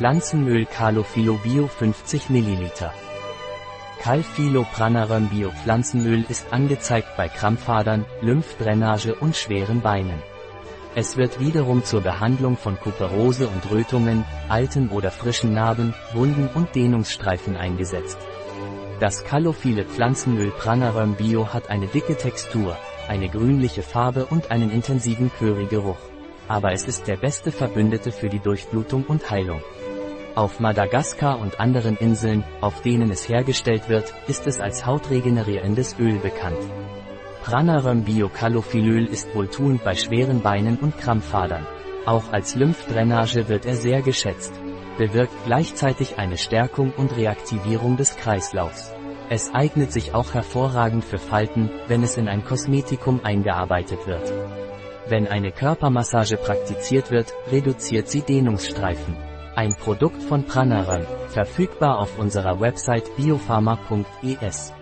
Pflanzenöl Calofilo Bio 50 ml. Calfilo Pranarum Bio Pflanzenöl ist angezeigt bei Krampfadern, Lymphdrainage und schweren Beinen. Es wird wiederum zur Behandlung von Kuperose und Rötungen, alten oder frischen Narben, Wunden und Dehnungsstreifen eingesetzt. Das kalophile Pflanzenöl Pranarum Bio hat eine dicke Textur, eine grünliche Farbe und einen intensiven Currygeruch. Aber es ist der beste Verbündete für die Durchblutung und Heilung. Auf Madagaskar und anderen Inseln, auf denen es hergestellt wird, ist es als hautregenerierendes Öl bekannt. Pranarum Biocalofilöl ist wohltuend bei schweren Beinen und Krampfadern. Auch als Lymphdrainage wird er sehr geschätzt. Bewirkt gleichzeitig eine Stärkung und Reaktivierung des Kreislaufs. Es eignet sich auch hervorragend für Falten, wenn es in ein Kosmetikum eingearbeitet wird. Wenn eine Körpermassage praktiziert wird, reduziert sie Dehnungsstreifen. Ein Produkt von Pranarum, verfügbar auf unserer Website biopharma.es.